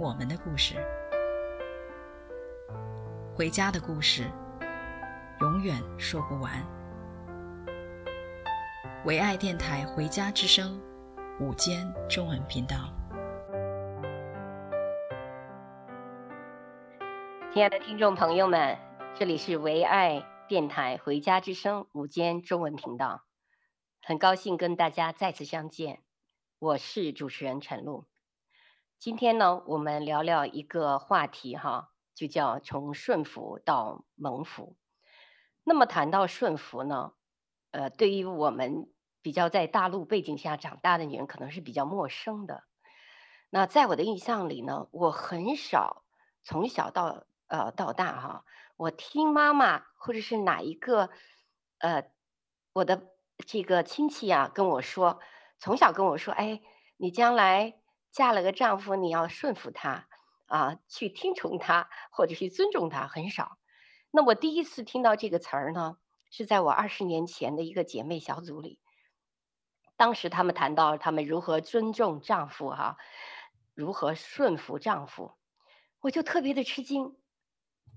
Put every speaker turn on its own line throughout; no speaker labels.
我们的故事，回家的故事，永远说不完。唯爱电台《回家之声》午间中文频道。
亲爱的听众朋友们，这里是唯爱电台《回家之声》午间中文频道，很高兴跟大家再次相见，我是主持人陈露。今天呢，我们聊聊一个话题哈，就叫从顺服到蒙福。那么谈到顺服呢，呃，对于我们比较在大陆背景下长大的女人，可能是比较陌生的。那在我的印象里呢，我很少从小到呃，到大哈，我听妈妈或者是哪一个，呃，我的这个亲戚啊跟我说，从小跟我说，哎，你将来嫁了个丈夫，你要顺服他啊，去听从他，或者是尊重他，很少。那我第一次听到这个词儿呢，是在我二十年前的一个姐妹小组里，当时他们谈到他们如何尊重丈夫哈、如何顺服丈夫，我就特别的吃惊。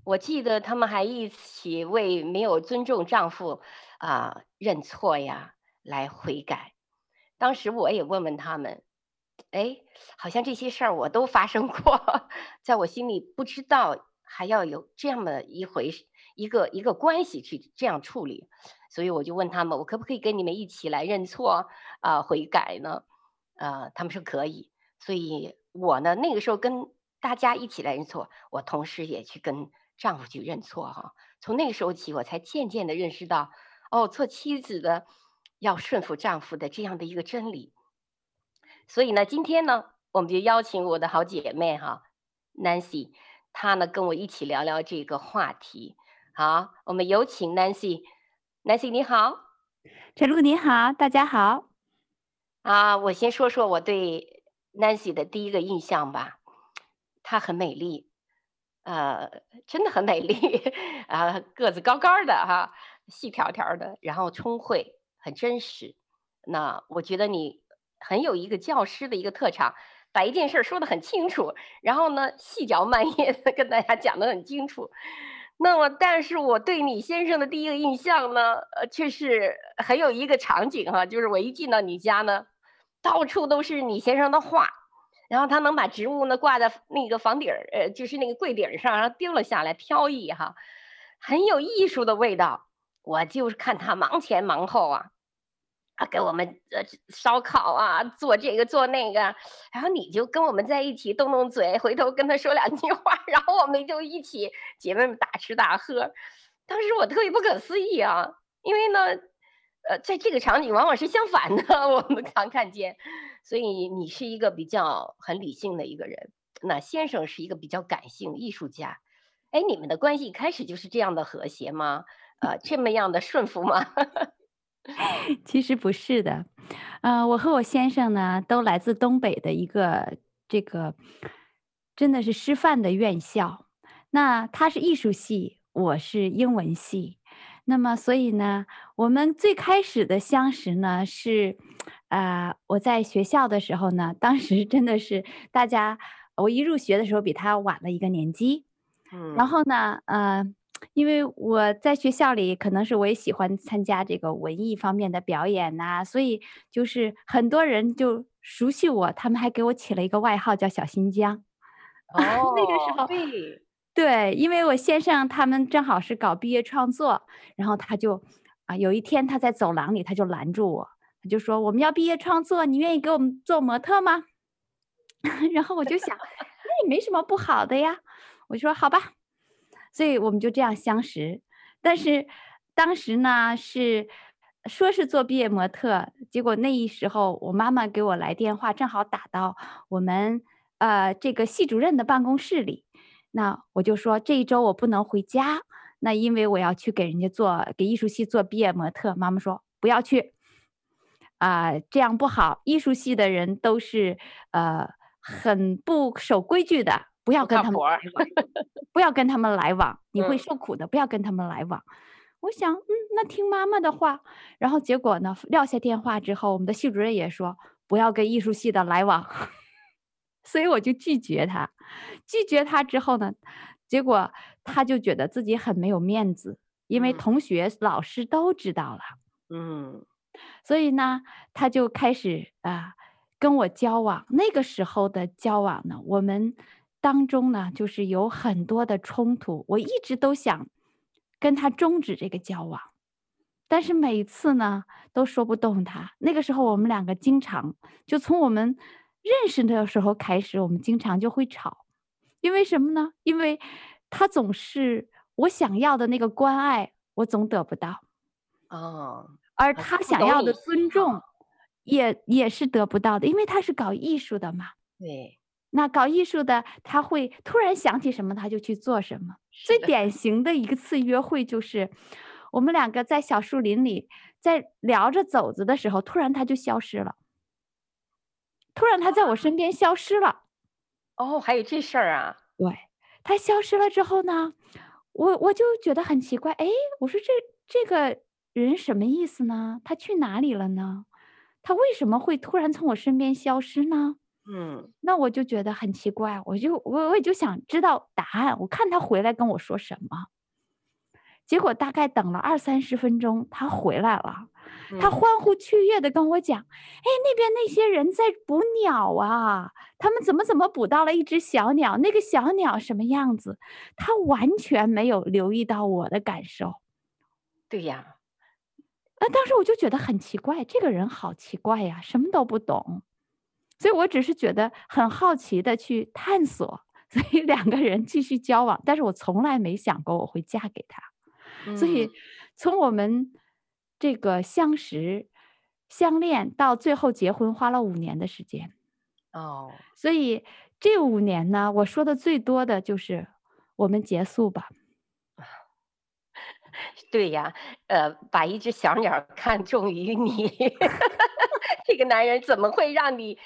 我记得他们还一起为没有尊重丈夫啊、认错呀，来悔改。当时我也问问他们，哎，好像这些事儿我都发生过，在我心里不知道还要有这样的一回一个一个关系去这样处理，所以我就问他们，我可不可以跟你们一起来认错啊、悔改呢？啊、他们说可以。所以我呢那个时候跟大家一起来认错，我同时也去跟。丈夫去认错哈，从那个时候起，我才渐渐的认识到，哦，做妻子的要顺服丈夫的这样的一个真理。所以呢，今天呢，我们就邀请我的好姐妹哈，Nancy，她呢跟我一起聊聊这个话题。好，我们有请 Nancy。Nancy 你好，
陈露你好，大家好。
啊，我先说说我对 Nancy 的第一个印象吧，她很美丽。呃，真的很美丽啊，个子高高的哈，细条条的，然后聪慧，很真实。那我觉得你很有一个教师的一个特长，把一件事说得很清楚，然后呢，细嚼慢咽的 跟大家讲得很清楚。那么，但是我对你先生的第一个印象呢，呃，却是很有一个场景哈，就是我一进到你家呢，到处都是你先生的画。然后他能把植物呢挂在那个房顶儿，呃，就是那个柜顶上，然后丢了下来，飘逸哈，很有艺术的味道。我就是看他忙前忙后啊，给我们呃烧烤啊，做这个做那个，然后你就跟我们在一起动动嘴，回头跟他说两句话，然后我们就一起姐妹们大吃大喝。当时我特别不可思议啊，因为呢，呃，在这个场景往往是相反的，我们常看见。所以你是一个比较很理性的一个人，那先生是一个比较感性艺术家，哎，你们的关系一开始就是这样的和谐吗？呃，这么样的顺服吗？
其实不是的，呃，我和我先生呢都来自东北的一个这个真的是师范的院校，那他是艺术系，我是英文系，那么所以呢，我们最开始的相识呢是。啊、呃，我在学校的时候呢，当时真的是大家，我一入学的时候比他晚了一个年级，嗯，然后呢，呃，因为我在学校里可能是我也喜欢参加这个文艺方面的表演呐、啊，所以就是很多人就熟悉我，他们还给我起了一个外号叫小新疆。哦，那个时候，对，对，因为我先生他们正好是搞毕业创作，然后他就啊，有一天他在走廊里，他就拦住我。他就说：“我们要毕业创作，你愿意给我们做模特吗？” 然后我就想，那也没什么不好的呀。我就说：“好吧。”所以我们就这样相识。但是当时呢，是说是做毕业模特，结果那一时候我妈妈给我来电话，正好打到我们呃这个系主任的办公室里，那我就说这一周我不能回家，那因为我要去给人家做给艺术系做毕业模特。妈妈说不要去，啊、呃，这样不好，艺术系的人都是呃很不守规矩的，不要跟他们 不要跟他们来往，你会受苦的，不要跟他们来往。我想，嗯，那听妈妈的话。然后结果呢，撂下电话之后，我们的系主任也说不要跟艺术系的来往，所以我就拒绝他。拒绝他之后呢，结果他就觉得自己很没有面子，因为同学、嗯、老师都知道了。
嗯，
所以呢，他就开始啊、呃、跟我交往。那个时候的交往呢，我们当中呢，就是有很多的冲突。我一直都想。跟他终止这个交往，但是每次呢都说不动他。那个时候我们两个经常就从我们认识的时候开始，我们经常就会吵。因为什么呢？因为他总是我想要的那个关爱，我总得不到。
哦，
而他想要的尊重也也是得不到的，因为他是搞艺术的嘛。
对。
那搞艺术的，他会突然想起什么，他就去做什么。最典型的一次约会就是，我们两个在小树林里在聊着走着的时候，突然他就消失了。突然他在我身边消失了。
哦，还有这事儿啊？
对，他消失了之后呢，我我就觉得很奇怪。哎，我说这这个人什么意思呢？他去哪里了呢？他为什么会突然从我身边消失呢？
嗯，
那我就觉得很奇怪，我就我我也就想知道答案，我看他回来跟我说什么。结果大概等了二三十分钟，他回来了，他欢呼雀跃的跟我讲：“嗯、哎，那边那些人在捕鸟啊，他们怎么怎么捕到了一只小鸟？那个小鸟什么样子？”他完全没有留意到我的感受。
对呀，
那当时我就觉得很奇怪，这个人好奇怪呀，什么都不懂。所以，我只是觉得很好奇的去探索，所以两个人继续交往。但是我从来没想过我会嫁给他。嗯、所以，从我们这个相识、相恋到最后结婚，花了五年的时间。
哦，
所以这五年呢，我说的最多的就是我们结束吧。
对呀，呃，把一只小鸟看中于你，这个男人怎么会让你？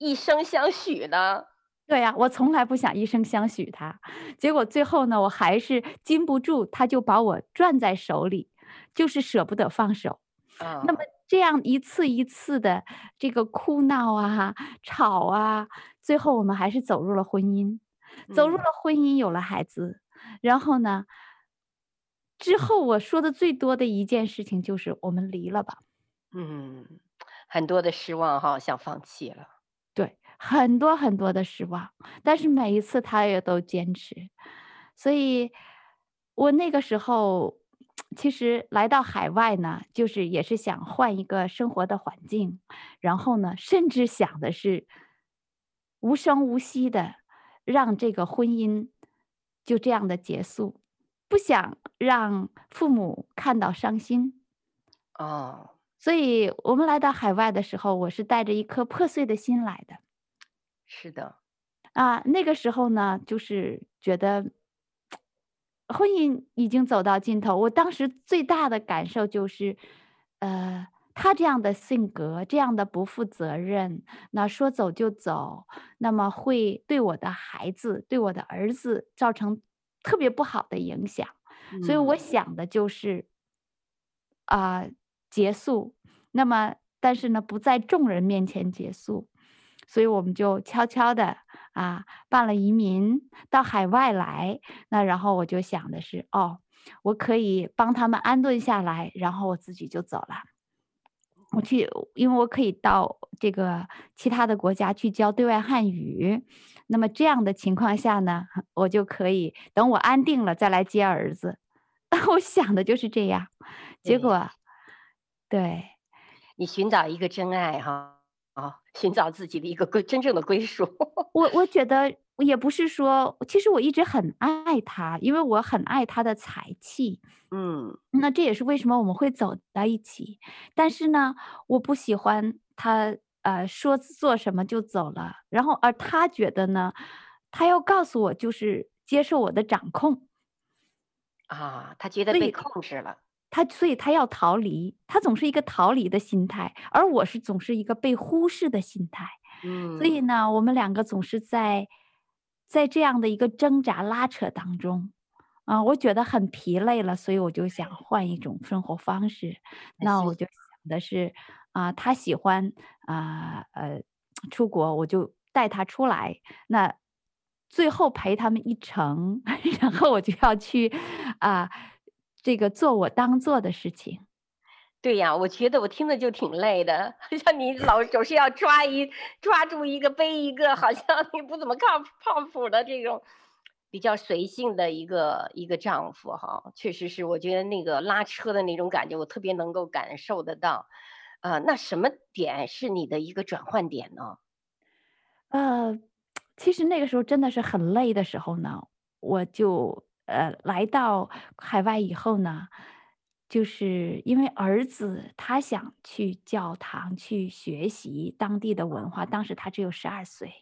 一生相许呢？
对呀，我从来不想一生相许他，结果最后呢，我还是禁不住，他就把我攥在手里，就是舍不得放手。
嗯，
那么这样一次一次的这个哭闹啊、吵啊，最后我们还是走入了婚姻，走入了婚姻，有了孩子。嗯。然后呢，之后我说的最多的一件事情就是我们离了吧。
嗯，很多的失望哈，想放弃了。
对，很多很多的失望，但是每一次他也都坚持，所以我那个时候其实来到海外呢，就是也是想换一个生活的环境，然后呢，甚至想的是无声无息的让这个婚姻就这样的结束，不想让父母看到伤心。
哦。
所以我们来到海外的时候，我是带着一颗破碎的心来的。
是的，
啊，那个时候呢，就是觉得婚姻已经走到尽头。我当时最大的感受就是，呃，他这样的性格，这样的不负责任，那说走就走，那么会对我的孩子，对我的儿子造成特别不好的影响。嗯。所以我想的就是，啊，呃。结束，那么但是呢，不在众人面前结束，所以我们就悄悄的啊办了移民到海外来。那然后我就想的是，哦，我可以帮他们安顿下来，然后我自己就走了。我去，因为我可以到这个其他的国家去教对外汉语。那么这样的情况下呢，我就可以等我安定了再来接儿子。我想的就是这样，结果。对，
你寻找一个真爱哈，啊，寻找自己的一个归真正的归属。
我我觉得也不是说，其实我一直很爱他，因为我很爱他的才气。
嗯，
那这也是为什么我们会走到一起。但是呢，我不喜欢他呃，说做什么就走了。然后而他觉得呢，他要告诉我就是接受我的掌控。
啊，他觉得被控制了。
他所以他要逃离，他总是一个逃离的心态，而我是总是一个被忽视的心态。
嗯，
所以呢，我们两个总是在在这样的一个挣扎拉扯当中，啊、呃，我觉得很疲累了，所以我就想换一种生活方式。那我就想的是，啊、呃，他喜欢啊呃，呃出国，我就带他出来。那最后陪他们一程，然后我就要去啊。呃这个做我当做的事情，
对呀，我觉得我听着就挺累的，像你老总是要抓一抓住一个背一个，好像你不怎么靠靠谱的这种比较随性的一个一个丈夫哈，确实是，我觉得那个拉车的那种感觉，我特别能够感受得到。呃，那什么点是你的一个转换点呢？
呃，其实那个时候真的是很累的时候呢，我就。呃，来到海外以后呢，就是因为儿子他想去教堂去学习当地的文化，当时他只有十二岁。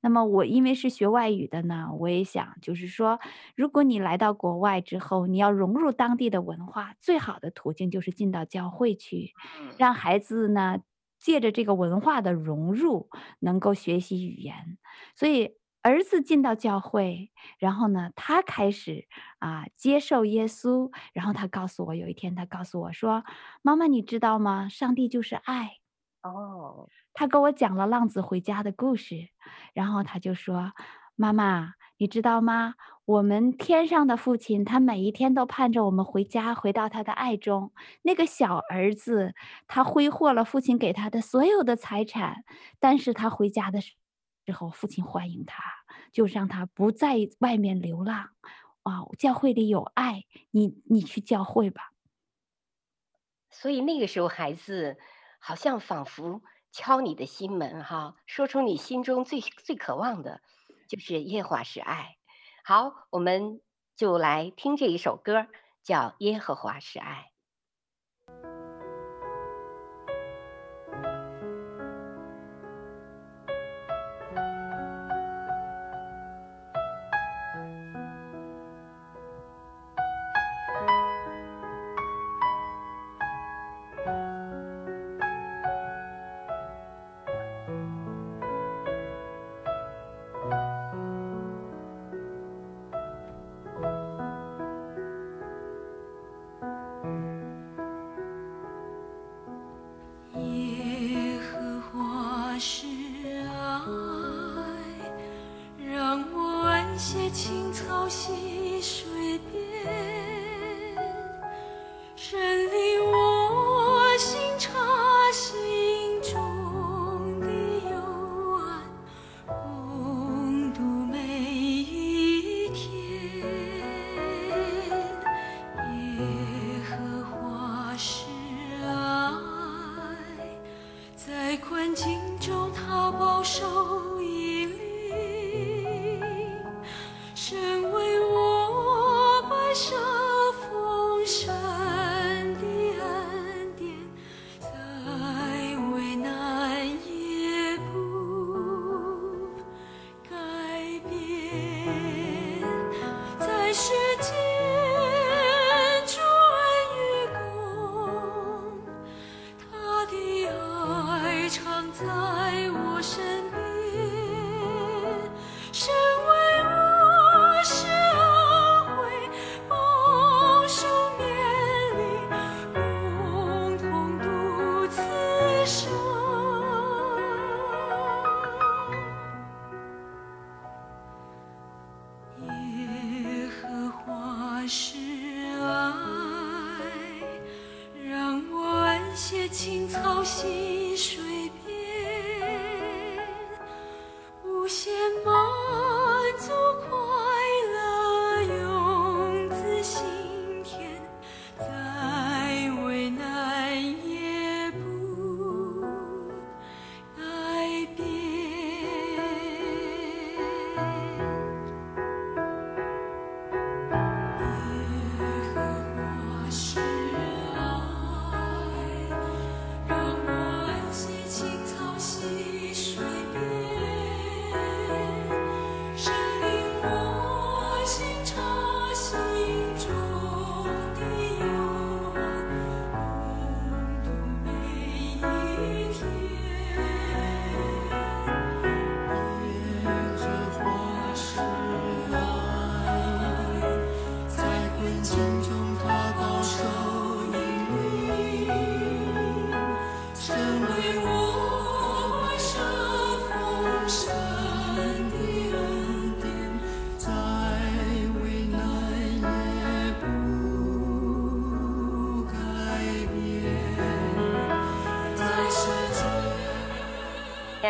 那么我因为是学外语的呢，我也想就是说，如果你来到国外之后，你要融入当地的文化，最好的途径就是进到教会去，让孩子呢借着这个文化的融入，能够学习语言。所以。儿子进到教会，然后呢，他开始啊接受耶稣，然后他告诉我，有一天他告诉我说：“妈妈，你知道吗？上帝就是爱。”
哦，
他跟我讲了浪子回家的故事，然后他就说：“妈妈，你知道吗？我们天上的父亲，他每一天都盼着我们回家，回到他的爱中。那个小儿子，他挥霍了父亲给他的所有的财产，但是他回家的时候。”之后，父亲欢迎他，就让他不在外面流浪。啊，教会里有爱，你你去教会吧。
所以那个时候，孩子好像仿佛敲你的心门，哈，说出你心中最最渴望的，就是耶和华是爱。好，我们就来听这一首歌，叫《耶和华是
爱》。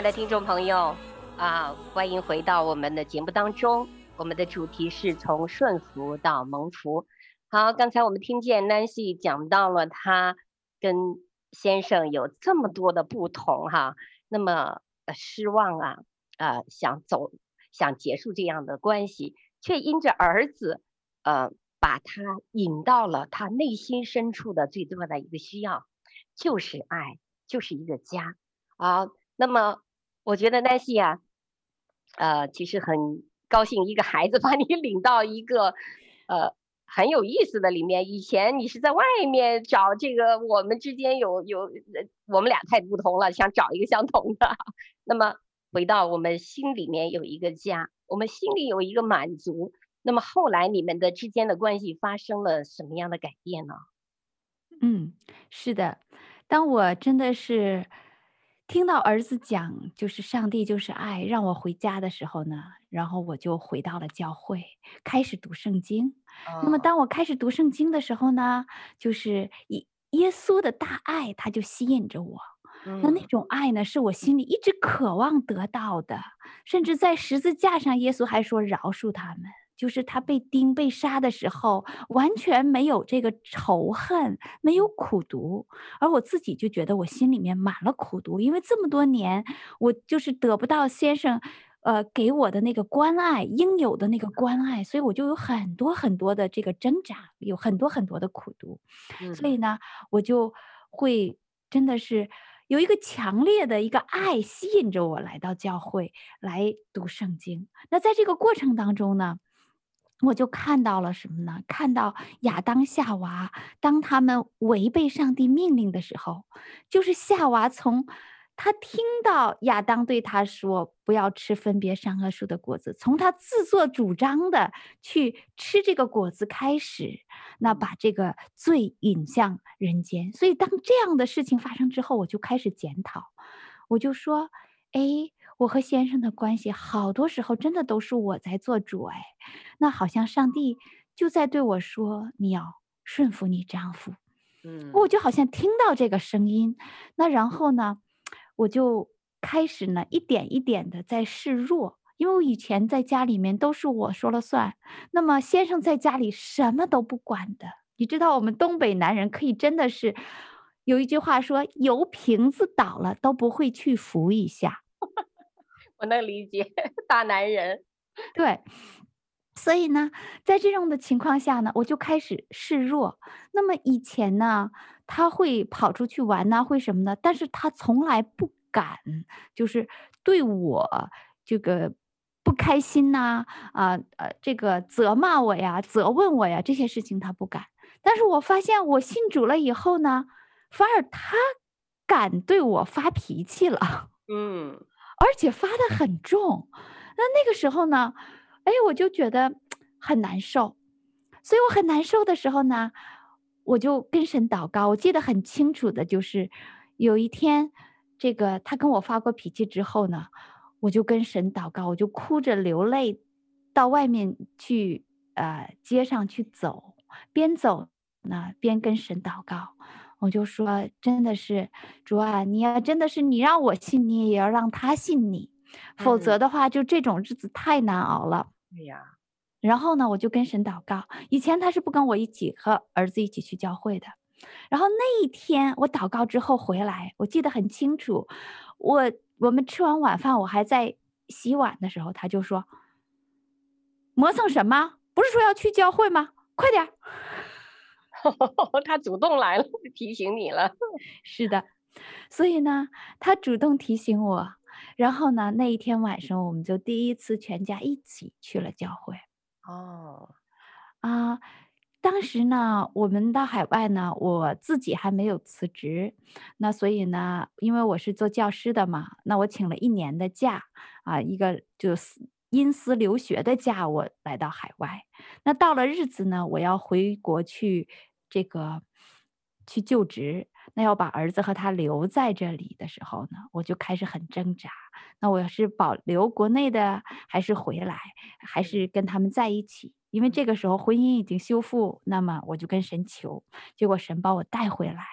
爱的听众朋友啊，欢迎回到我们的节目当中。我们的主题是从顺服到蒙福。好，刚才我们听见 Nancy 讲到了她跟先生有这么多的不同哈，那么失望啊，呃，想走，想结束这样的关系，却因着儿子，呃，把他引到了他内心深处的最重要的一个需要，就是爱，就是一个家啊。那么，我觉得 Nancy 啊，呃，其实很。高兴一个孩子把你 领到一个，呃，很有意思的里面。以前你是在外面找这个，我们之间有有，我们俩太不同了，想找一个相同的。那么回到我们心里面有一个家，我们心里有一个满足。那么后来你们的之间的关系发生了什么样的改变呢？
嗯，是的，当我真的是。听到儿子讲，就是上帝就是爱，让我回家的时候呢，然后我就回到了教会，开始读圣经。Oh. 那么当我开始读圣经的时候呢，就是耶耶稣的大爱，他就吸引着我。Mm. 那那种爱呢，是我心里一直渴望得到的，甚至在十字架上，耶稣还说饶恕他们。就是他被钉被杀的时候，完全没有这个仇恨，没有苦读，而我自己就觉得我心里面满了苦读，因为这么多年我就是得不到先生，呃，给我的那个关爱，应有的那个关爱，所以我就有很多很多的这个挣扎，有很多很多的苦读，嗯、所以。呢，我就会真的是有一个强烈的一个爱吸引着我来到教会来读圣经。那在这个过程当中呢，我就看到了什么呢？看到亚当夏娃，当他们违背上帝命令的时候，就是夏娃从他听到亚当对他说不要吃分别善恶树的果子，从他自作主张的去吃这个果子开始，那把这个罪引向人间。所以当这样的事情发生之后，我就开始检讨，我就说，哎。我和先生的关系，好多时候真的都是我在做主哎，那好像上帝就在对我说：“你要顺服你丈夫。”嗯，我就好像听到这个声音，那然后呢，我就开始呢一点一点的在示弱，因为我以前在家里面都是我说了算，那么先生在家里什么都不管的。你知道，我们东北男人可以真的是有一句话说：“油瓶子倒了都不会去扶一下。”
我能理解 大男人，
对，所以呢，在这种的情况下呢，我就开始示弱。那么以前呢，他会跑出去玩呢，会什么呢？但是他从来不敢，就是对我这个不开心呐，啊呃，这个责骂我呀，责问我呀，这些事情他不敢。但是我发现我信主了以后呢，反而他敢对我发脾气了。嗯。而且发得很重，那那个时候呢，哎，我就觉得很难受，所以我很难受的时候呢，我就跟神祷告。我记得很清楚的就是，有一天，这个他跟我发过脾气之后呢，我就跟神祷告，我就哭着流泪到外面去，呃，街上去走，边走呢边跟神祷告。我就说，真的是主啊，你要真的是你让我信你，也要让他信你，否则的话，就这种日子太难熬了。对呀。然后呢，我就跟神祷告。以前他是不跟我一起和儿子一起去教会的。然后那一天我祷告之后回来，我记得很清楚。我我们吃完晚饭，我还在洗碗的时候，他就说：“磨蹭什么？不是说要去教会吗？快点。”
他主动来了，提醒你了。
是的，所以呢，他主动提醒我，然后呢，那一天晚上我们就第一次全家一起去了教会。哦，啊，当时呢，我们到海外呢，我自己还没有辞职，那所以呢，因为我是做教师的嘛，那我请了一年的假，啊，一个就是因私留学的假，我来到海外。那到了日子呢，我要回国去。这个去就职，那要把儿子和他留在这里的时候呢，我就开始很挣扎。那我要是保留国内的，还是回来，还是跟他们在一起？因为这个时候婚姻已经修复，那么我就跟神求，结果神把我带回来。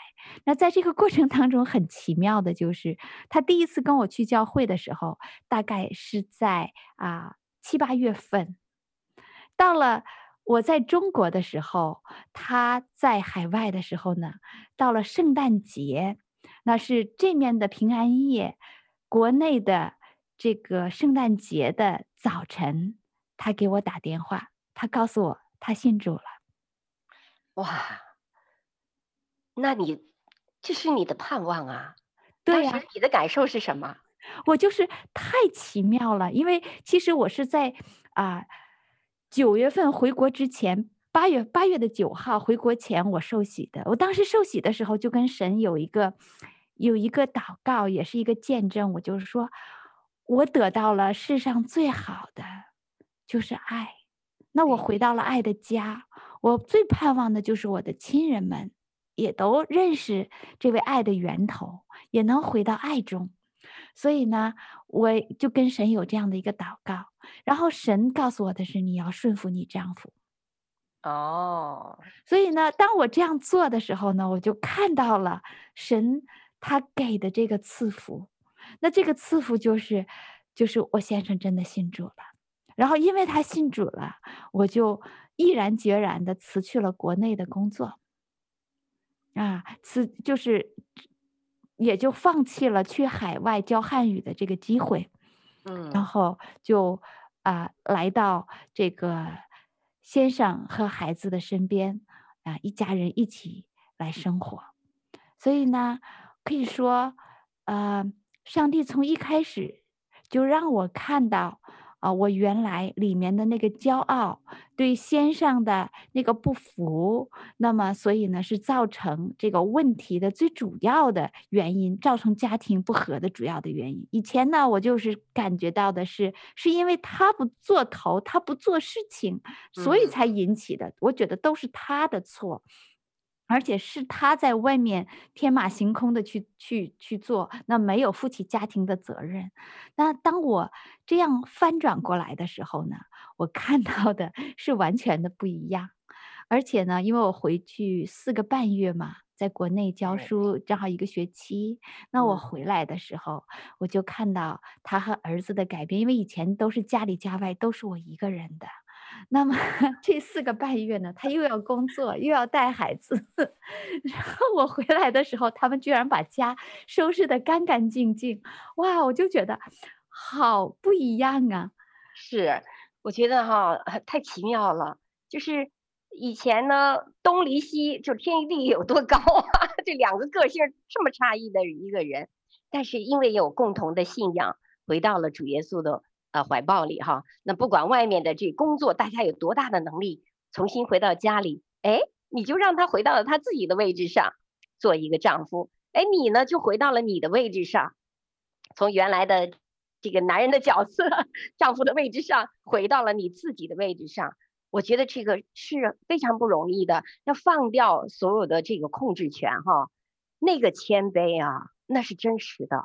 那在这个过程当中，很奇妙的就是，他第一次跟我去教会的时候，大概是在啊七八月份。到了我在中国的时候，他在海外的时候呢，到了圣诞节，那是这面的平安夜，国内的这个圣诞节的早晨，他给我打电话。他告诉我，他信主了。
哇，那你这是你的盼望啊？
对呀。
当时你的感受是什么？
我就是太奇妙了，因为其实我是在啊九月份回国之前，八月八月的九号回国前我受洗的。我当时受洗的时候就跟神有一个有一个祷告，也是一个见证。我就是说，我得到了世上最好的，就是爱。那我回到了爱的家，我最盼望的就是我的亲人们也都认识这位爱的源头，也能回到爱中。所以呢，我就跟神有这样的一个祷告，然后神告诉我的是，你要顺服你丈夫。
哦，
所以呢，当我这样做的时候呢，我就看到了神他给的这个赐福。那这个赐福就是，就是我先生真的信主了。然后，因为他信主了，我就毅然决然的辞去了国内的工作，啊，辞就是，也就放弃了去海外教汉语的这个机会，
嗯，
然后就啊来到这个先生和孩子的身边，啊，一家人一起来生活，所以呢，可以说，呃，上帝从一开始就让我看到。啊，我原来里面的那个骄傲，对先生的那个不服，那么所以呢，是造成这个问题的最主要的原因，造成家庭不和的主要的原因。以前呢，我就是感觉到的是，是因为他不做头，他不做事情，所以才引起的。我觉得都是他的错。而且是他在外面天马行空的去去去做，那没有负起家庭的责任。那当我这样翻转过来的时候呢，我看到的是完全的不一样。而且呢，因为我回去四个半月嘛，在国内教书正好一个学期，那我回来的时候，我就看到他和儿子的改变，因为以前都是家里家外都是我一个人的。那么 这四个半月呢，他又要工作，又要带孩子，然后我回来的时候，他们居然把家收拾得干干净净，哇！我就觉得好不一样啊。
是，我觉得哈，太奇妙了。就是以前呢，东离西，就天与地有多高啊？这两个个性这么差异的一个人，但是因为有共同的信仰，回到了主耶稣的。呃，怀抱里哈，那不管外面的这工作，大家有多大的能力，重新回到家里，哎，你就让他回到了他自己的位置上，做一个丈夫，哎，你呢就回到了你的位置上，从原来的这个男人的角色，丈夫的位置上，回到了你自己的位置上。我觉得这个是非常不容易的，要放掉所有的这个控制权哈，那个谦卑啊，那是真实的，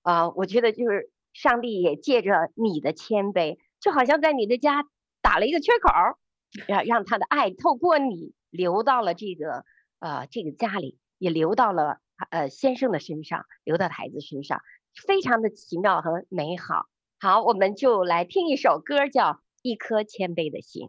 啊、呃，我觉得就是。上帝也借着你的谦卑，就好像在你的家打了一个缺口，让让他的爱透过你流到了这个呃这个家里，也流到了呃先生的身上，流到孩子身上，非常的奇妙和美好。好，我们就来听一首歌，叫《一颗谦卑的心》。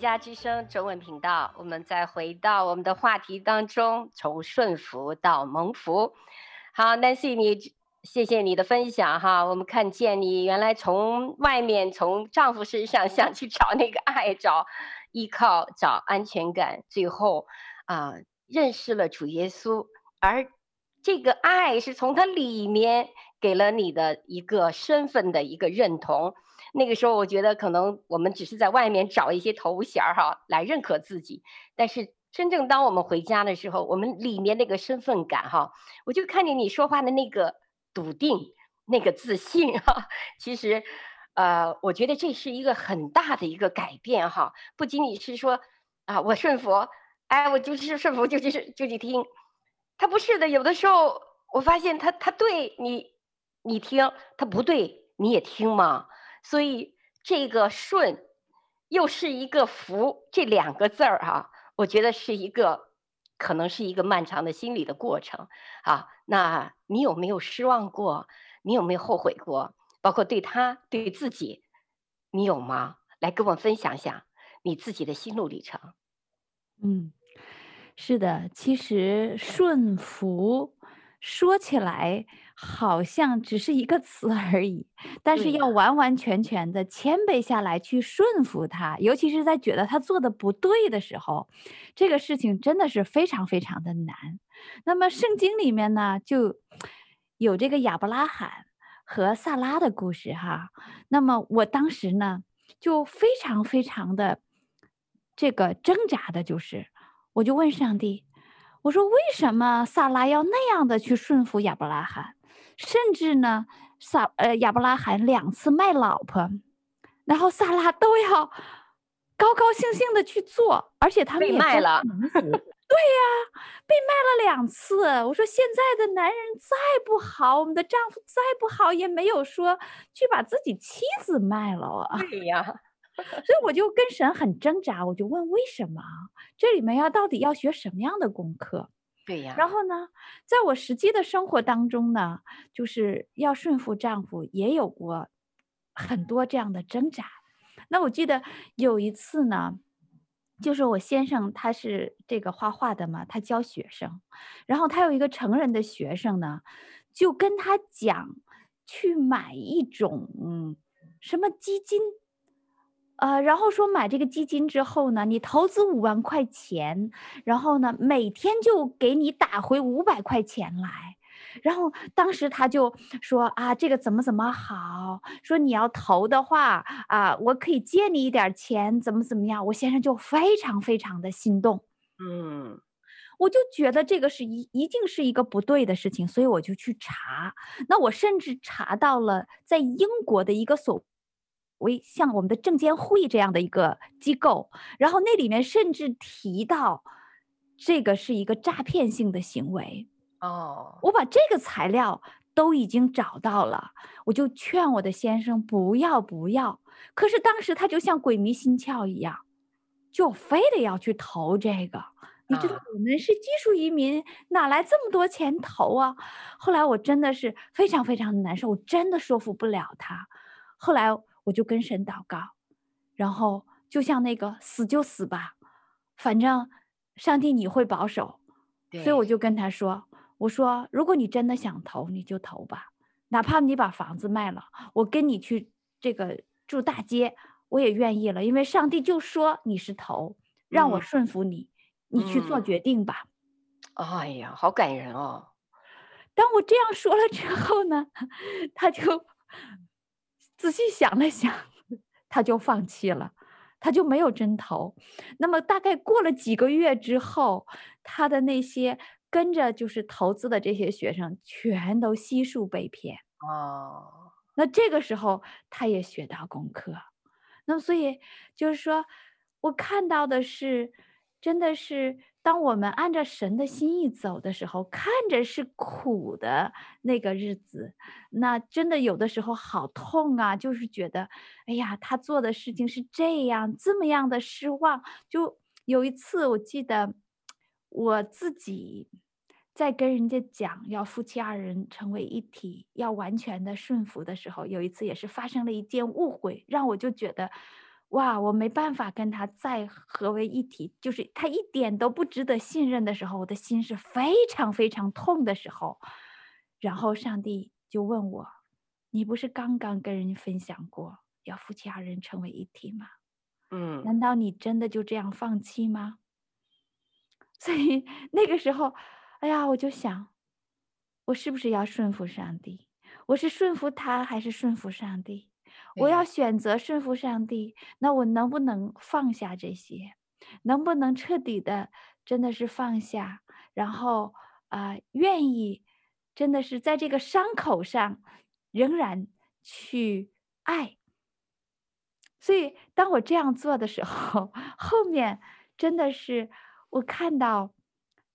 家之声中文频道，我们再回到我们的话题当中，从顺服到蒙福。好，Nancy，你谢谢你的分享哈。我们看见你原来从外面从丈夫身上 想去找那个爱，找依靠，找安全感，最后啊、认识了主耶稣，而这个爱是从他里面给了你的一个身份的一个认同。那个时候，我觉得可能我们只是在外面找一些头衔儿哈，来认可自己。但是真正当我们回家的时候，我们里面那个身份感哈，我就看见你说话的那个笃定、那个自信哈。其实，呃，我觉得这是一个很大的一个改变哈。不仅仅是说啊，我顺服，哎，我就是顺服，就就是就去听。他不是的，有的时候我发现他他对你，你听，他不对你也听嘛。所以这个顺，又是一个福，这两个字儿哈，我觉得是一个，可能是一个漫长的心理的过程啊。那你有没有失望过？你有没有后悔过？包括对他、对自己，你有吗？来跟我分享一下你自己的心路历程。
嗯，是的，其实顺服说起来。好像只是一个词而已，但是要完完全全的谦卑下来去顺服他，尤其是在觉得他做的不对的时候，这个事情真的是非常非常的难。那么圣经里面呢，就有这个亚伯拉罕和萨拉的故事哈。那么我当时呢，就非常非常的这个挣扎的就是，我就问上帝，我说为什么萨拉要那样的去顺服亚伯拉罕？甚至呢，撒呃亚伯拉罕两次卖老婆，然后萨拉都要高高兴兴的去做，而且他们也
被卖了。
对呀，被卖了两次。我说现在的男人再不好，我们的丈夫再不好，也没有说去把自己妻子卖了啊。
对呀，
所以我就跟神很挣扎，我就问为什么？这里面要到底要学什么样的功课？
对呀，
然后呢，在我实际的生活当中呢，就是要顺服丈夫，也有过很多这样的挣扎。那我记得有一次呢，就是我先生他是这个画画的嘛，他教学生，然后他有一个成人的学生呢，就跟他讲去买一种什么基金。呃，然后说买这个基金之后呢，你投资五万块钱，然后呢，每天就给你打回五百块钱来。然后当时他就说啊，这个怎么怎么好，说你要投的话啊，我可以借你一点钱，怎么怎么样。我先生就非常非常的心动，
嗯，
我就觉得这个是一一定是一个不对的事情，所以我就去查。那我甚至查到了在英国的一个所。为像我们的证监会这样的一个机构，然后那里面甚至提到，这个是一个诈骗性的行为。
哦，
我把这个材料都已经找到了，我就劝我的先生不要不要。可是当时他就像鬼迷心窍一样，就非得要去投这个。你知道我们是技术移民，哪来这么多钱投啊？后来我真的是非常非常的难受，我真的说服不了他。后来。我就跟神祷告，然后就像那个死就死吧，反正上帝你会保守，所以我就跟他说：“我说如果你真的想投，你就投吧，哪怕你把房子卖了，我跟你去这个住大街，我也愿意了，因为上帝就说你是头，让我顺服你，嗯、你去做决定吧。
嗯”哎呀，好感人哦！
当我这样说了之后呢，他就。仔细想了想，他就放弃了，他就没有真投。那么大概过了几个月之后，他的那些跟着就是投资的这些学生，全都悉数被骗。
哦，
那这个时候他也学到功课。那么所以就是说，我看到的是，真的是。当我们按照神的心意走的时候，看着是苦的那个日子，那真的有的时候好痛啊！就是觉得，哎呀，他做的事情是这样，这么样的失望。就有一次，我记得我自己在跟人家讲要夫妻二人成为一体，要完全的顺服的时候，有一次也是发生了一件误会，让我就觉得。哇，我没办法跟他再合为一体，就是他一点都不值得信任的时候，我的心是非常非常痛的时候。然后上帝就问我：“你不是刚刚跟人分享过要夫妻二人成为一体吗？
嗯，
难道你真的就这样放弃吗？” 所以那个时候，哎呀，我就想，我是不是要顺服上帝？我是顺服他，还是顺服上帝？我要选择顺服上帝，那我能不能放下这些？能不能彻底的真的是放下？然后啊、呃，愿意真的是在这个伤口上仍然去爱。所以当我这样做的时候，后面真的是我看到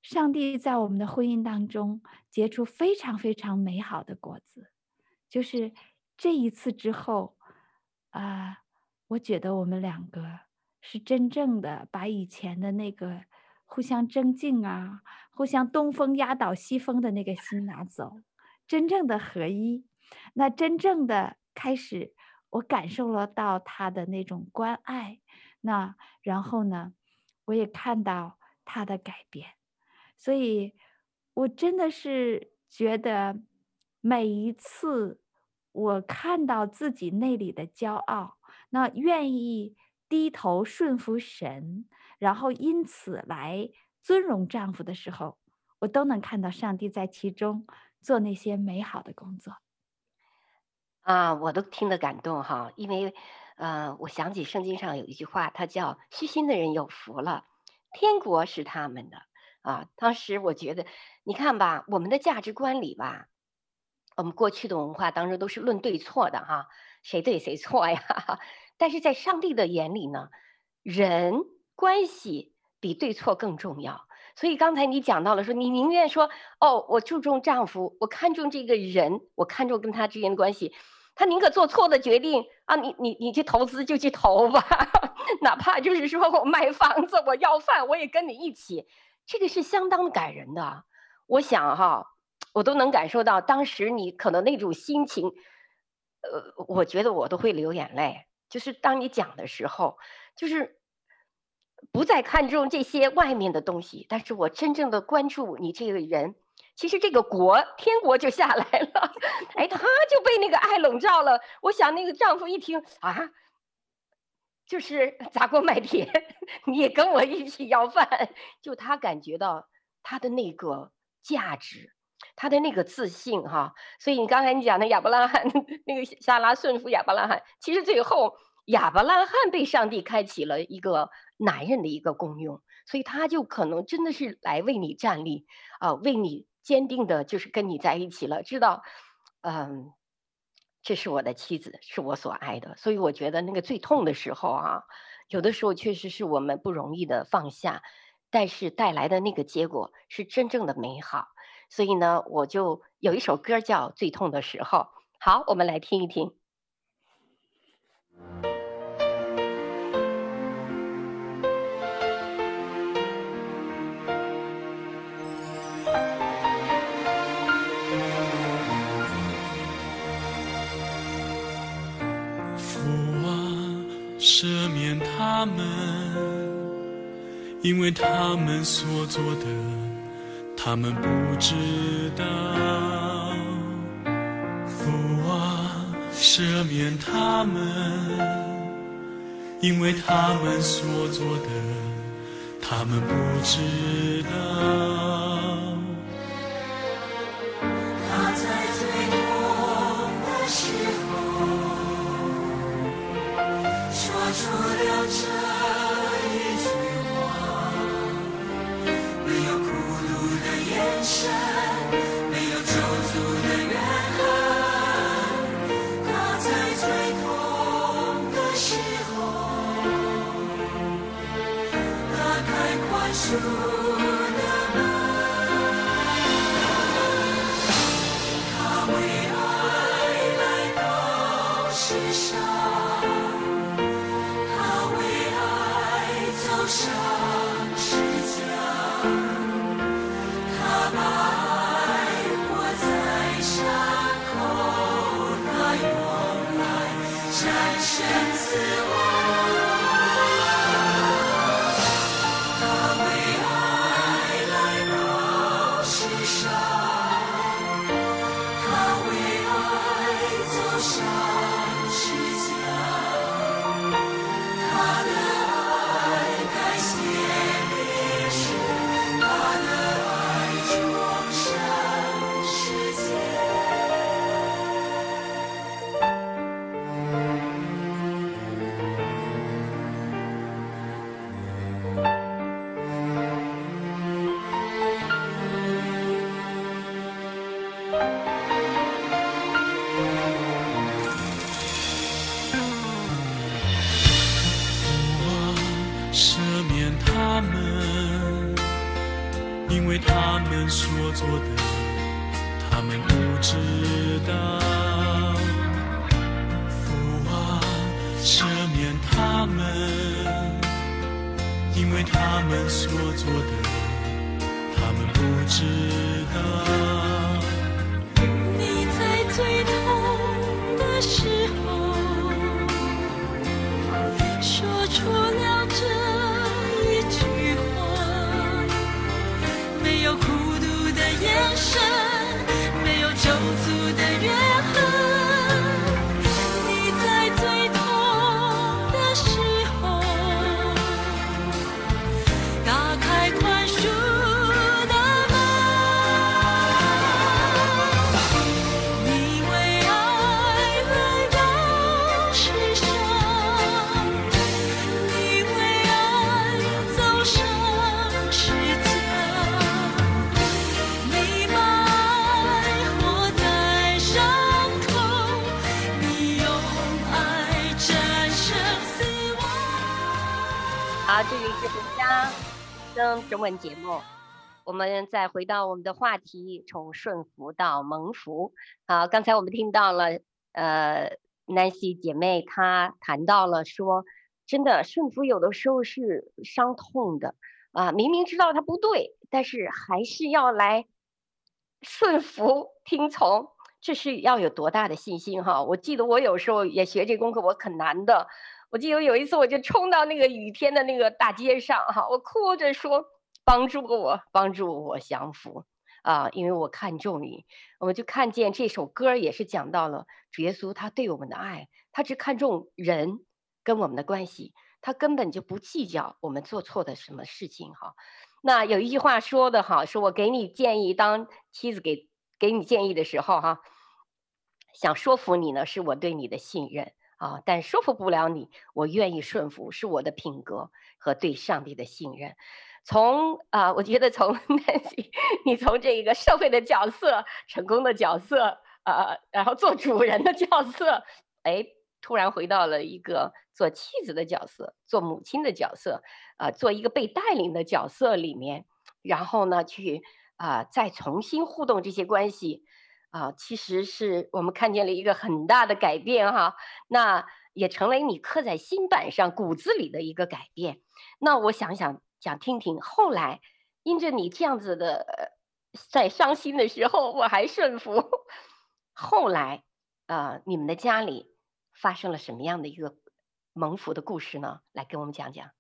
上帝在我们的婚姻当中结出非常非常美好的果子，就是这一次之后。啊，我觉得我们两个是真正的把以前的那个互相争竞啊，互相东风压倒西风的那个心拿走，真正的合一。那真正的开始，我感受了到他的那种关爱。那然后呢，我也看到他的改变。所以，我真的是觉得每一次。我看到自己内里的骄傲，那愿意低头顺服神，然后因此来尊荣丈夫的时候，我都能看到上帝在其中做那些美好的工作。
啊，我都听得感动哈，因为，呃，我想起圣经上有一句话，它叫“虚心的人有福了，天国是他们的”。啊，当时我觉得，你看吧，我们的价值观里吧。我们过去的文化当中都是论对错的哈，谁对谁错呀？但是在上帝的眼里呢，人关系比对错更重要。所以刚才你讲到了说，你宁愿说哦，我注重丈夫，我看重这个人，我看重跟他之间的关系，他宁可做错的决定啊，你你你去投资就去投吧，哪怕就是说我卖房子，我要饭，我也跟你一起，这个是相当感人的。我想哈。我都能感受到当时你可能那种心情，呃，我觉得我都会流眼泪。就是当你讲的时候，就是不再看重这些外面的东西，但是我真正的关注你这个人。其实这个国天国就下来了，哎，他就被那个爱笼罩了。我想那个丈夫一听啊，就是砸锅卖铁，你也跟我一起要饭，就他感觉到他的那个价值，他的那个自信哈。所以你刚才你讲的亚伯拉罕 那个撒拉顺服亚伯拉罕，其实最后亚伯拉罕被上帝开启了一个男人的一个功用，所以他就可能真的是来为你站立啊，为你。坚定的就是跟你在一起了，知道，嗯，这是我的妻子，是我所爱的，所以我觉得那个最痛的时候啊，有的时候确实是我们不容易的放下，但是带来的那个结果是真正的美好，所以呢，我就有一首歌叫《最痛的时候》，好，我们来听一听。
赦免他们，因为他们所做的，他们不知道。父啊，赦免他们，因为他们所做的，他们不知道。
赦免他们因为他们所做的他们不知道。福啊赦免他们因为他们所做的他们不知道。
你在最痛的时候说出了
中文节目，我们再回到我们的话题，从顺服到蒙福。啊，刚才我们听到了，呃，Nancy 姐妹她谈到了说，真的顺服有的时候是伤痛的啊，明明知道它不对，但是还是要来顺服听从，这是要有多大的信心哈？我记得我有时候也学这功课，我很难的。我记得有一次，我就冲到那个雨天的那个大街上，哈，我哭着说：“帮助我，帮助我降服啊！”因为我看重你，我就看见这首歌也是讲到了主耶稣他对我们的爱，他只看重人跟我们的关系，他根本就不计较我们做错的什么事情，哈。那有一句话说的好，说我给你建议，当妻子给给你建议的时候，哈，想说服你呢，是我对你的信任。啊！但说服不了你，我愿意顺服，是我的品格和对上帝的信任。从啊，我觉得从 你从这个社会的角色、成功的角色啊，然后做主人的角色，哎，突然回到了一个做妻子的角色、做母亲的角色，啊，做一个被带领的角色里面，然后呢，去啊，再重新互动这些关系。啊，其实是我们看见了一个很大的改变哈，那也成为你刻在心板上骨子里的一个改变。那我想想，想听听后来，因着你这样子的，在伤心的时候我还顺服，后来，呃，你们的家里发生了什么样的一个蒙福的故事呢？来给我们讲讲。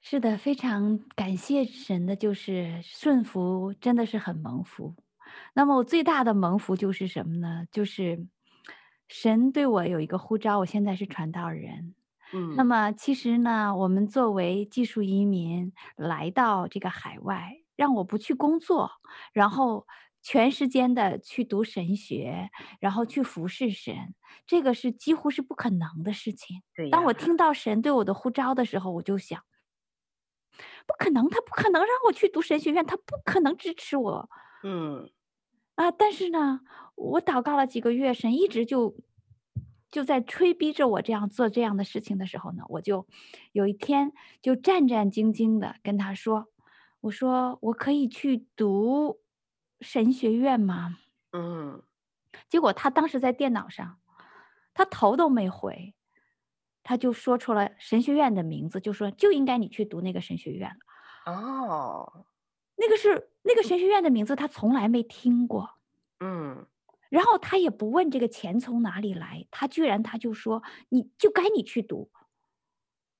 是的，非常感谢神的，就是顺服，真的是很蒙福。那么我最大的蒙福就是什么呢？就是神对我有一个呼召，我现在是传道人。
嗯，
那么其实呢，我们作为技术移民来到这个海外，让我不去工作，然后全时间的去读神学，然后去服侍神，这个是几乎是不可能的事情。
对呀。
当我听到神对我的呼召的时候，我就想，不可能，他不可能让我去读神学院，他不可能支持我。
嗯。
啊！但是呢，我祷告了几个月，神一直就就在催逼着我这样做这样的事情的时候呢，我就有一天就战战兢兢的跟他说：“我说我可以去读神学院吗？”
嗯。
结果他当时在电脑上，他头都没回，他就说出了神学院的名字，就说就应该你去读那个神学院了。
哦。
那个是那个神学院的名字，他从来没听过，
嗯，
然后他也不问这个钱从哪里来，他居然他就说你就该你去读，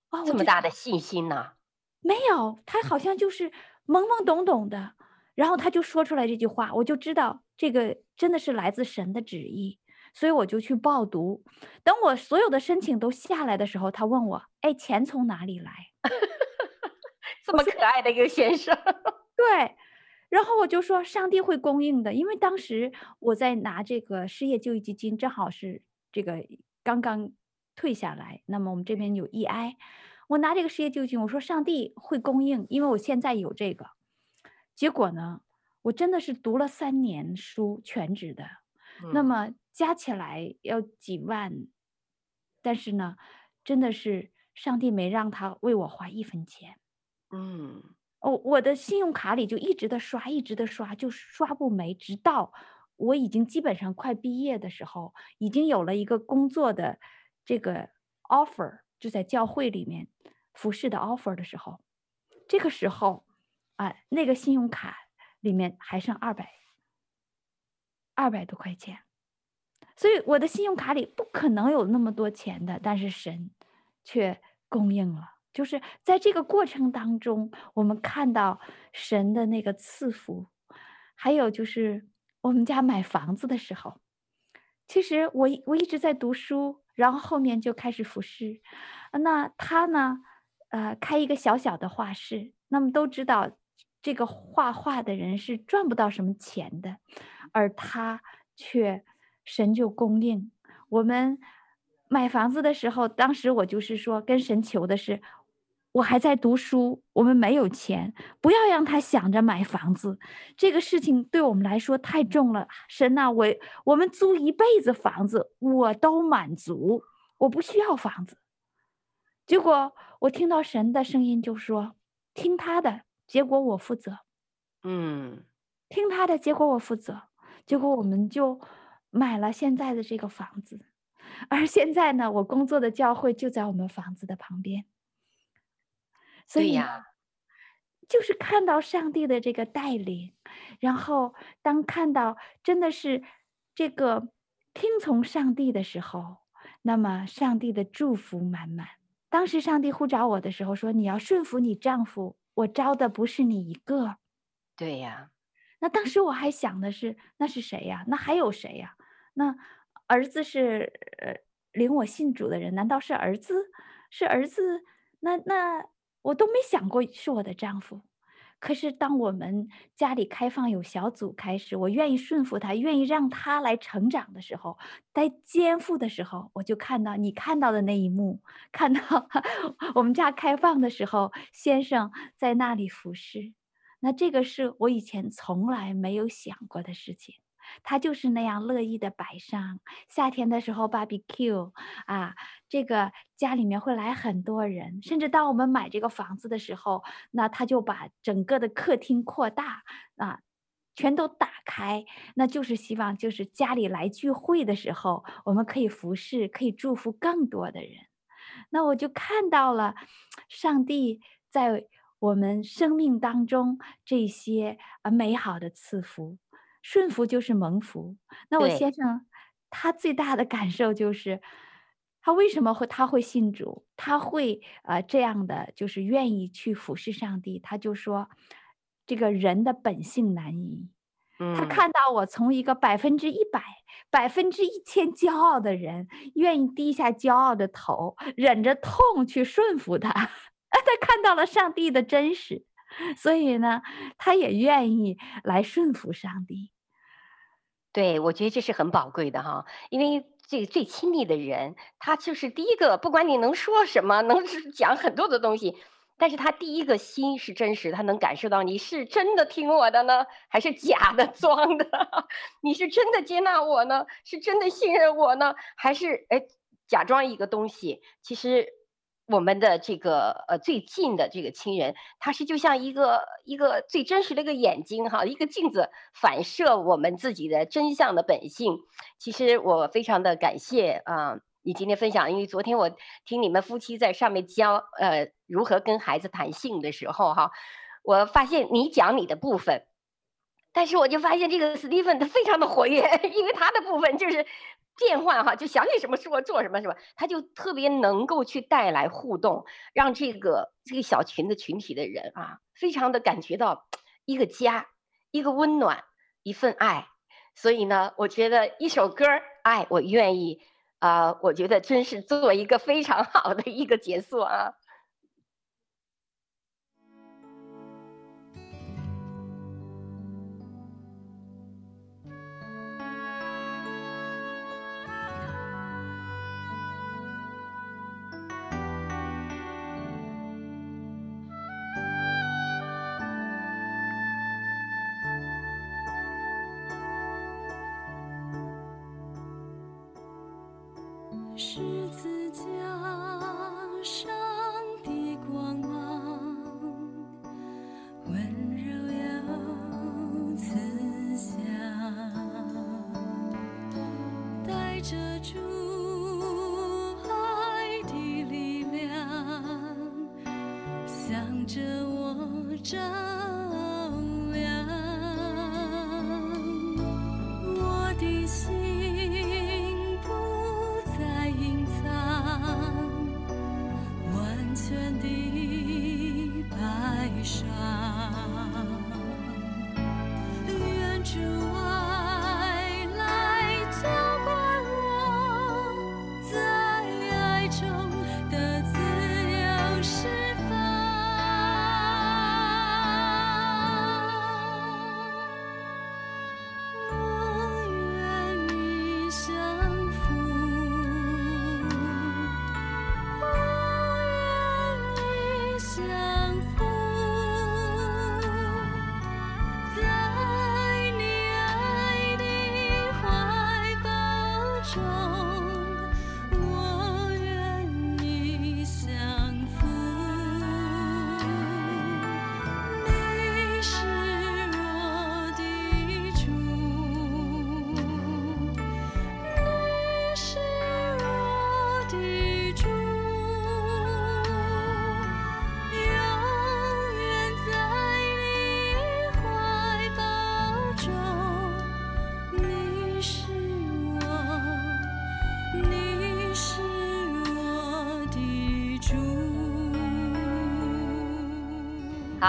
哦，这么大的信心呢？
没有，他好像就是懵懵懂懂的，然后他就说出来这句话，我就知道这个真的是来自神的旨意，所以我就去报读。等我所有的申请都下来的时候，他问我，哎，钱从哪里来？
这么可爱的一个先生。
对，然后我就说上帝会供应的，因为当时我在拿这个失业救济基金，正好是这个刚刚退下来。那么我们这边有 EI，我拿这个失业救济金，我说上帝会供应，因为我现在有这个。结果呢，我真的是读了三年书，全职的，那么加起来要几万，但是呢，真的是上帝没让他为我花一分钱。
嗯。
哦，我的信用卡里就一直的刷，一直的刷，就刷不没，直到我已经基本上快毕业的时候，已经有了一个工作的这个 offer，就在教会里面服侍的 offer 的时候，这个时候啊，那个信用卡里面还剩二百二百多块钱，所以我的信用卡里不可能有那么多钱的，但是神却供应了。就是在这个过程当中，我们看到神的那个赐福，还有就是我们家买房子的时候，其实我我一直在读书，然后后面就开始服侍。那他呢，呃，开一个小小的画室，那么都知道这个画画的人是赚不到什么钱的，而他却神就供应。我们买房子的时候，当时我就是说跟神求的是。我还在读书，我们没有钱，不要让他想着买房子，这个事情对我们来说太重了。神呐，我我们租一辈子房子，我都满足，我不需要房子。结果我听到神的声音，就说：“听他的，结果我负责。”
嗯，
听他的，结果我负责。结果我们就买了现在的这个房子，而现在呢，我工作的教会就在我们房子的旁边。所以呀，就是看到上帝的这个带领，然后当看到真的是这个听从上帝的时候，那么上帝的祝福满满。当时上帝呼召我的时候说：“你要顺服你丈夫，我招的不是你一个。”
对呀。
那当时我还想的是，那是谁呀？那还有谁呀？那儿子是呃领我信主的人，难道是儿子？是儿子？那那我都没想过是我的丈夫。可是，当我们家里开放有小组开始，我愿意顺服他，愿意让他来成长的时候，在肩负的时候，我就看到你看到的那一幕，看到我们家开放的时候，先生在那里服侍。那这个是我以前从来没有想过的事情。他就是那样乐意的摆上，夏天的时候 barbecue 啊，这个家里面会来很多人，甚至当我们买这个房子的时候，那他就把整个的客厅扩大啊，全都打开，那就是希望就是家里来聚会的时候，我们可以服侍，可以祝福更多的人。那我就看到了上帝在我们生命当中这些啊美好的赐福。顺服就是蒙福。那我先生，他最大的感受就是，他为什么会他会信主，他会呃这样的，就是愿意去服侍上帝。他就说，这个人的本性难移。他看到我从一个百分之一百、百分之一千骄傲的人，愿意低下骄傲的头，忍着痛去顺服他。他看到了上帝的真实。所以呢，他也愿意来顺服上帝。
对，我觉得这是很宝贵的哈，因为这个最亲密的人，他就是第一个，不管你能说什么，能讲很多的东西，但是他第一个心是真实，他能感受到你是真的听我的呢，还是假的装的？你是真的接纳我呢，是真的信任我呢，还是哎假装一个东西？其实。我们的这个呃最近的这个亲人，他是就像一个一个最真实的一个眼睛哈，一个镜子反射我们自己的真相的本性。其实我非常的感谢啊，你今天分享，因为昨天我听你们夫妻在上面教呃如何跟孩子谈性的时候哈，我发现你讲你的部分，但是我就发现这个史蒂芬他非常的活跃，因为他的部分就是。变换哈，就想起什么说做什么什么？他就特别能够去带来互动，让这个这个小群的群体的人啊，非常的感觉到一个家，一个温暖，一份爱。所以呢，我觉得一首歌《爱》，我愿意啊、我觉得真是做一个非常好的一个结束啊。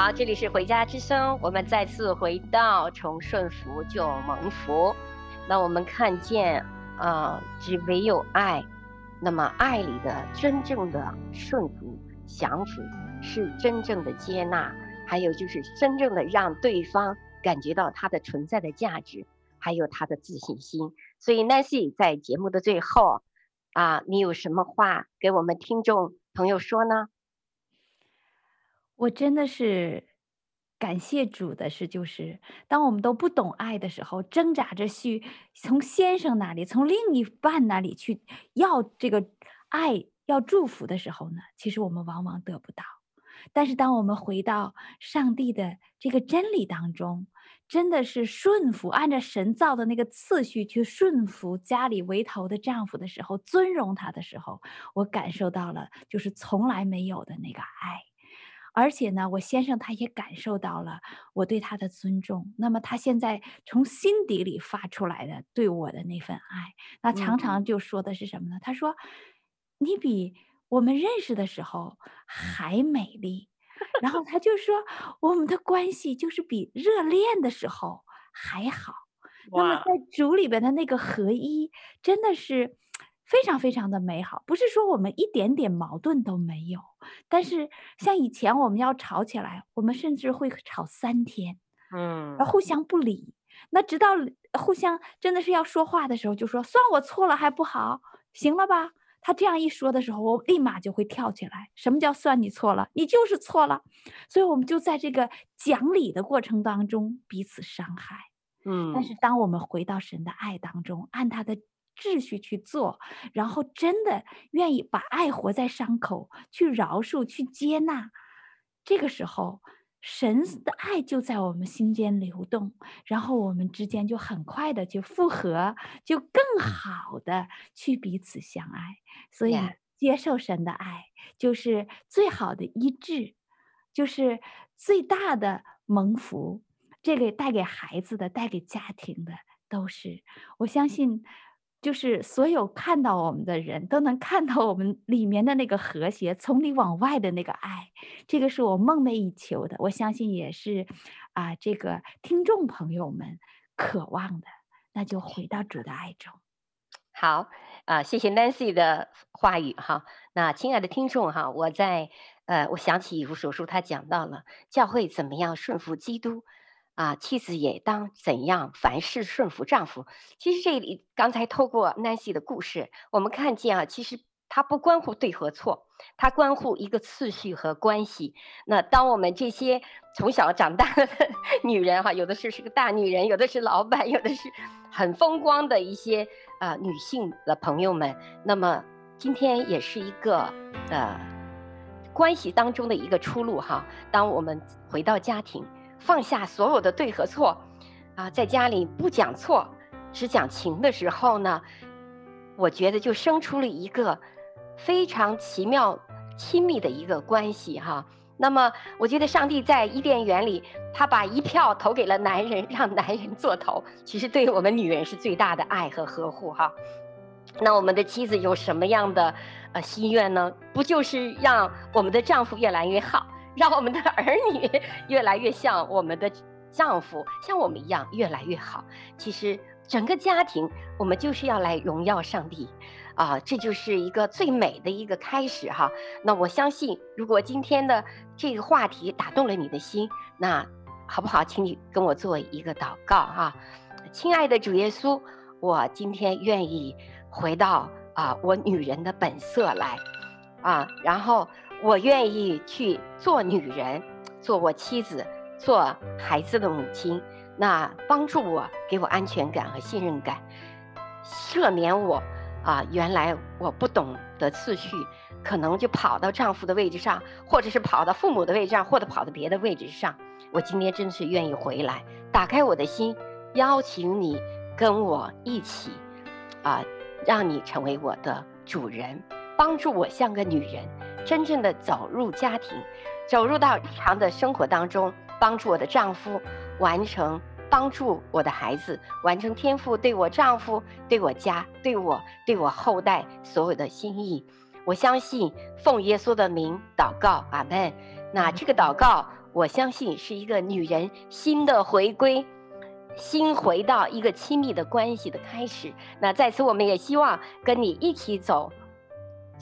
好，这里是回家之声，我们再次回到从顺服就蒙福。那我们看见，啊、呃，只唯有爱，那么爱里的真正的顺服、降服，是真正的接纳，还有就是真正的让对方感觉到他的存在的价值，还有他的自信心。所以，Nancy 在节目的最后，啊、你有什么话给我们听众朋友说呢？
我真的是感谢主的是，就是当我们都不懂爱的时候，挣扎着去从先生那里、从另一半那里去要这个爱、要祝福的时候呢，其实我们往往得不到。但是当我们回到上帝的这个真理当中，真的是顺服，按照神造的那个次序去顺服家里为头的丈夫的时候，尊荣他的时候，我感受到了就是从来没有的那个爱。而且呢，我先生他也感受到了我对他的尊重。那么他现在从心底里发出来的对我的那份爱，那常常就说的是什么呢？他说：“你比我们认识的时候还美丽。”然后他就说：“我们的关系就是比热恋的时候还好。”那么在主里边的那个合一，真的是。非常非常的美好，不是说我们一点点矛盾都没有，但是像以前我们要吵起来，我们甚至会吵三天，嗯，互相不理，那直到互相真的是要说话的时候，就说算我错了还不好，行了吧？他这样一说的时候，我立马就会跳起来。什么叫算你错了？你就是错了。所以我们就在这个讲理的过程当中彼此伤害，嗯。但是当我们回到神的爱当中，按他的。秩序去做，然后真的愿意把爱活在伤口，去饶恕，去接纳。这个时候，神的爱就在我们心间流动，然后我们之间就很快的就复合，就更好的去彼此相爱。所以，接受神的爱就是最好的医治，就是最大的蒙福。这个带给孩子的，带给家庭的，都是我相信。就是所有看到我们的人都能看到我们里面的那个和谐，从里往外的那个爱，这个是我梦寐以求的。我相信也是，啊，这个听众朋友们渴望的，那就回到主的爱中。
好，啊，谢谢 Nancy 的话语哈。那亲爱的听众哈，我在呃，我想起以弗所书，他讲到了教会怎么样顺服基督。啊，妻子也当怎样？凡事顺服丈夫。其实这里刚才透过 Nancy 的故事，我们看见啊，其实它不关乎对和错，它关乎一个次序和关系。那当我们这些从小长大的 女人哈，有的是是个大女人，有的是老板，有的是很风光的一些啊、女性的朋友们，那么今天也是一个呃关系当中的一个出路哈。当我们回到家庭。放下所有的对和错，啊，在家里不讲错，只讲情的时候呢，我觉得就生出了一个非常奇妙、亲密的一个关系哈。那么，我觉得上帝在伊甸园里，他把一票投给了男人，让男人做头，其实对我们女人是最大的爱和呵护哈。那我们的妻子有什么样的呃心愿呢？不就是让我们的丈夫越来越好？让我们的儿女 越来越像我们的丈夫，像我们一样越来越好。其实整个家庭，我们就是要来荣耀上帝，啊，这就是一个最美的一个开始哈。那我相信，如果今天的这个话题打动了你的心，那好不好？请你跟我做一个祷告哈。亲爱的主耶稣，我今天愿意回到啊我女人的本色来，啊，然后。我愿意去做女人，做我妻子，做孩子的母亲，那帮助我，给我安全感和信任感，赦免我啊！原来我不懂得次序，可能就跑到丈夫的位置上，或者是跑到父母的位置上，或者跑到别的位置上。我今天真的是愿意回来，打开我的心，邀请你跟我一起，啊，让你成为我的主人，帮助我像个女人。真正的走入家庭，走入到日常的生活当中，帮助我的丈夫完成，帮助我的孩子完成天父对我丈夫、对我家、对我、对我后代所有的心意。我相信，奉耶稣的名祷告，阿门。那这个祷告，我相信是一个女人新的回归，新回到一个亲密的关系的开始。那在此，我们也希望跟你一起走，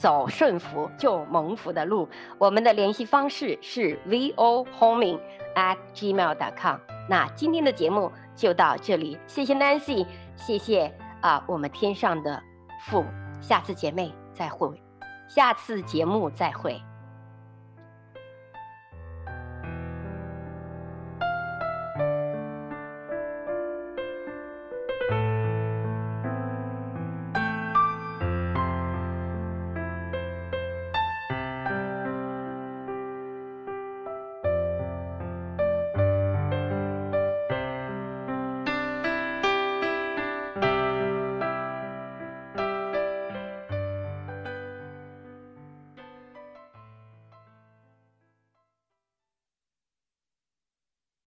走顺服就蒙福的路。我们的联系方式是 vohoming at gmail dot com。那今天的节目就到这里，谢谢 Nancy，谢谢啊，我们天上的父，下次姐妹再会，下次节目再会。